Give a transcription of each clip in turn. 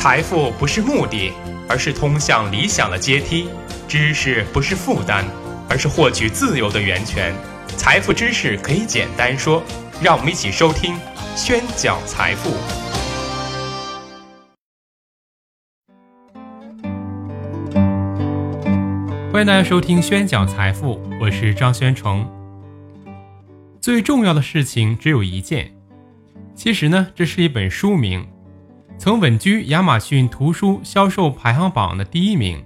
财富不是目的，而是通向理想的阶梯；知识不是负担，而是获取自由的源泉。财富知识可以简单说，让我们一起收听《宣讲财富》。欢迎大家收听《宣讲财富》，我是张宣成。最重要的事情只有一件，其实呢，这是一本书名。曾稳居亚马逊图书销售排行榜的第一名。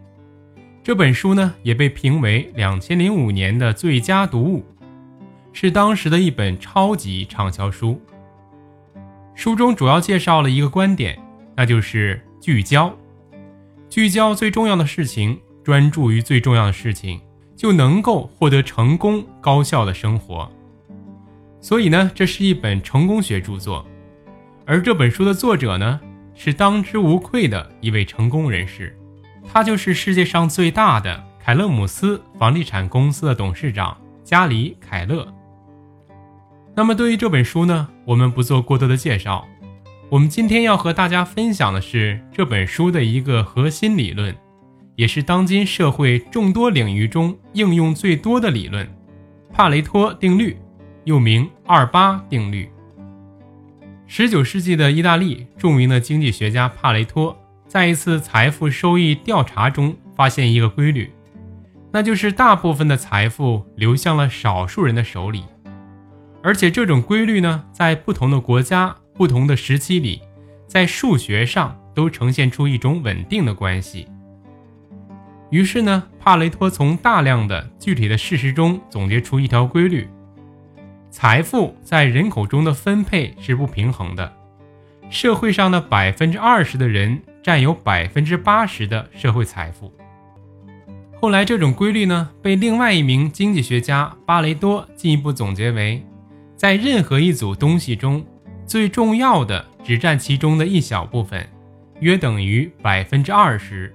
这本书呢，也被评为两千零五年的最佳读物，是当时的一本超级畅销书。书中主要介绍了一个观点，那就是聚焦。聚焦最重要的事情，专注于最重要的事情，就能够获得成功、高效的生活。所以呢，这是一本成功学著作。而这本书的作者呢？是当之无愧的一位成功人士，他就是世界上最大的凯勒姆斯房地产公司的董事长加里·凯勒。那么，对于这本书呢，我们不做过多的介绍。我们今天要和大家分享的是这本书的一个核心理论，也是当今社会众多领域中应用最多的理论——帕雷托定律，又名二八定律。十九世纪的意大利著名的经济学家帕雷托在一次财富收益调查中发现一个规律，那就是大部分的财富流向了少数人的手里，而且这种规律呢，在不同的国家、不同的时期里，在数学上都呈现出一种稳定的关系。于是呢，帕雷托从大量的具体的事实中总结出一条规律。财富在人口中的分配是不平衡的，社会上的百分之二十的人占有百分之八十的社会财富。后来，这种规律呢，被另外一名经济学家巴雷多进一步总结为：在任何一组东西中，最重要的只占其中的一小部分，约等于百分之二十，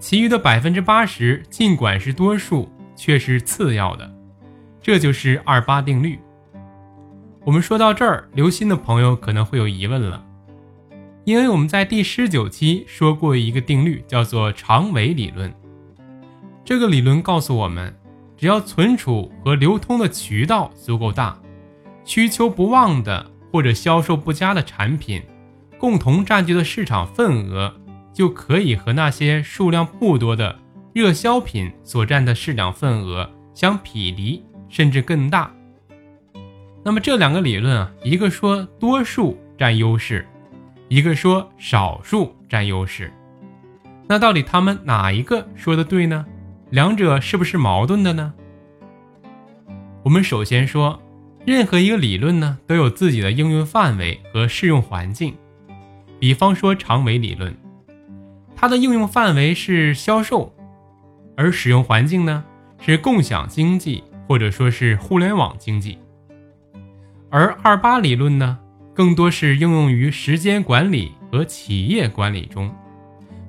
其余的百分之八十尽管是多数，却是次要的。这就是二八定律。我们说到这儿，留心的朋友可能会有疑问了，因为我们在第十九期说过一个定律，叫做长尾理论。这个理论告诉我们，只要存储和流通的渠道足够大，需求不旺的或者销售不佳的产品，共同占据的市场份额，就可以和那些数量不多的热销品所占的市场份额相匹敌，甚至更大。那么这两个理论啊，一个说多数占优势，一个说少数占优势。那到底他们哪一个说的对呢？两者是不是矛盾的呢？我们首先说，任何一个理论呢，都有自己的应用范围和适用环境。比方说长尾理论，它的应用范围是销售，而使用环境呢是共享经济或者说是互联网经济。而二八理论呢，更多是应用于时间管理和企业管理中，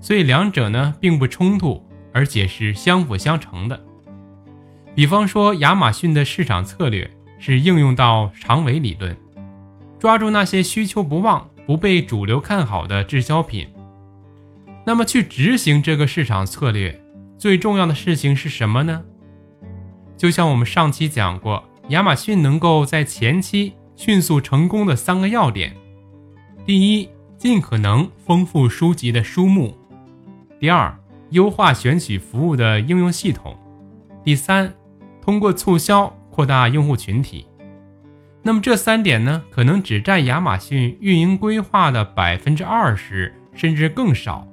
所以两者呢并不冲突，而且是相辅相成的。比方说，亚马逊的市场策略是应用到长尾理论，抓住那些需求不旺、不被主流看好的滞销品。那么，去执行这个市场策略，最重要的事情是什么呢？就像我们上期讲过。亚马逊能够在前期迅速成功的三个要点：第一，尽可能丰富书籍的书目；第二，优化选取服务的应用系统；第三，通过促销扩大用户群体。那么这三点呢，可能只占亚马逊运营规划的百分之二十，甚至更少。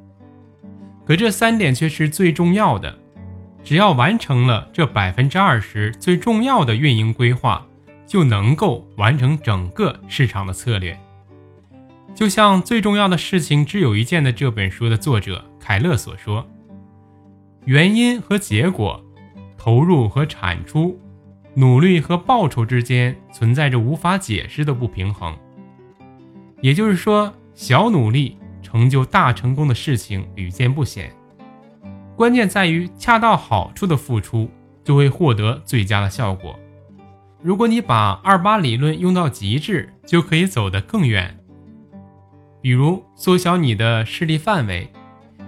可这三点却是最重要的。只要完成了这百分之二十最重要的运营规划，就能够完成整个市场的策略。就像最重要的事情只有一件的这本书的作者凯勒所说：“原因和结果，投入和产出，努力和报酬之间存在着无法解释的不平衡。”也就是说，小努力成就大成功的事情屡见不鲜。关键在于恰到好处的付出，就会获得最佳的效果。如果你把二八理论用到极致，就可以走得更远。比如缩小你的视力范围，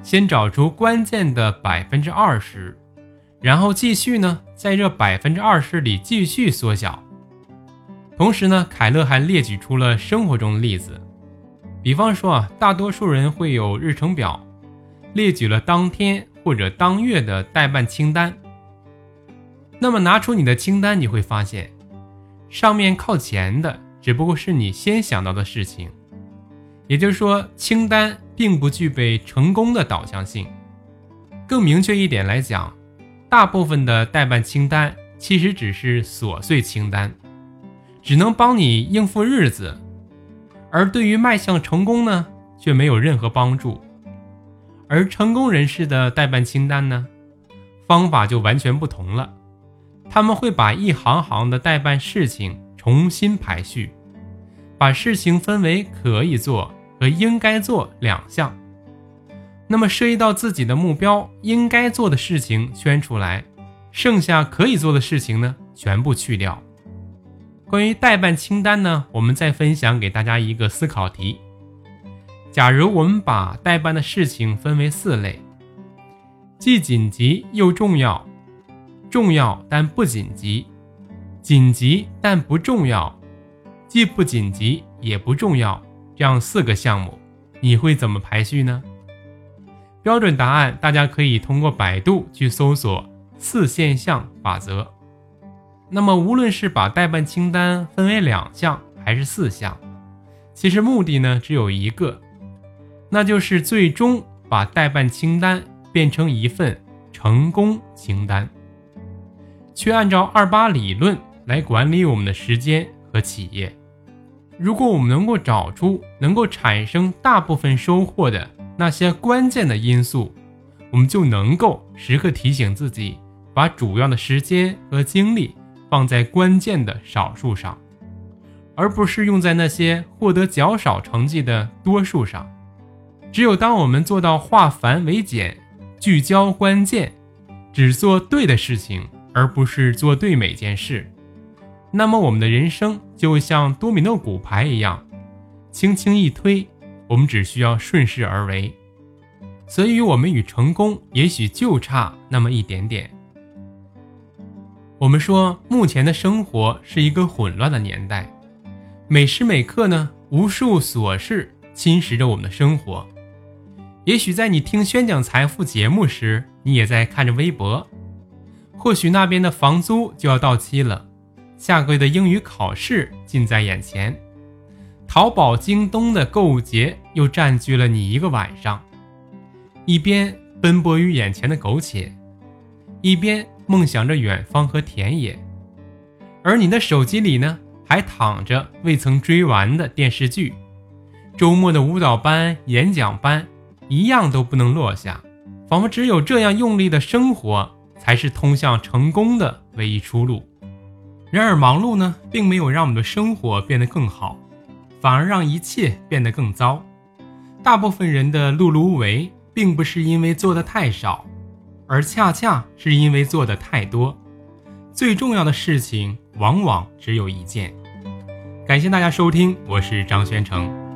先找出关键的百分之二十，然后继续呢，在这百分之二十里继续缩小。同时呢，凯勒还列举出了生活中的例子，比方说啊，大多数人会有日程表，列举了当天或者当月的代办清单。那么拿出你的清单，你会发现，上面靠前的只不过是你先想到的事情。也就是说，清单并不具备成功的导向性。更明确一点来讲，大部分的代办清单其实只是琐碎清单，只能帮你应付日子，而对于迈向成功呢，却没有任何帮助。而成功人士的代办清单呢，方法就完全不同了，他们会把一行行的代办事情重新排序，把事情分为可以做。和应该做两项，那么涉及到自己的目标，应该做的事情圈出来，剩下可以做的事情呢，全部去掉。关于代办清单呢，我们再分享给大家一个思考题：假如我们把代办的事情分为四类，既紧急又重要，重要但不紧急，紧急但不重要，既不紧急也不重要。这样四个项目，你会怎么排序呢？标准答案大家可以通过百度去搜索“四现象法则”。那么，无论是把代办清单分为两项还是四项，其实目的呢只有一个，那就是最终把代办清单变成一份成功清单，去按照二八理论来管理我们的时间和企业。如果我们能够找出能够产生大部分收获的那些关键的因素，我们就能够时刻提醒自己，把主要的时间和精力放在关键的少数上，而不是用在那些获得较少成绩的多数上。只有当我们做到化繁为简，聚焦关键，只做对的事情，而不是做对每件事。那么我们的人生就会像多米诺骨牌一样，轻轻一推，我们只需要顺势而为。所以，我们与成功也许就差那么一点点。我们说，目前的生活是一个混乱的年代，每时每刻呢，无数琐事侵蚀着我们的生活。也许在你听宣讲财富节目时，你也在看着微博，或许那边的房租就要到期了。下个月的英语考试近在眼前，淘宝、京东的购物节又占据了你一个晚上。一边奔波于眼前的苟且，一边梦想着远方和田野。而你的手机里呢，还躺着未曾追完的电视剧，周末的舞蹈班、演讲班一样都不能落下，仿佛只有这样用力的生活，才是通向成功的唯一出路。然而，忙碌呢，并没有让我们的生活变得更好，反而让一切变得更糟。大部分人的碌碌无为，并不是因为做的太少，而恰恰是因为做的太多。最重要的事情，往往只有一件。感谢大家收听，我是张宣成。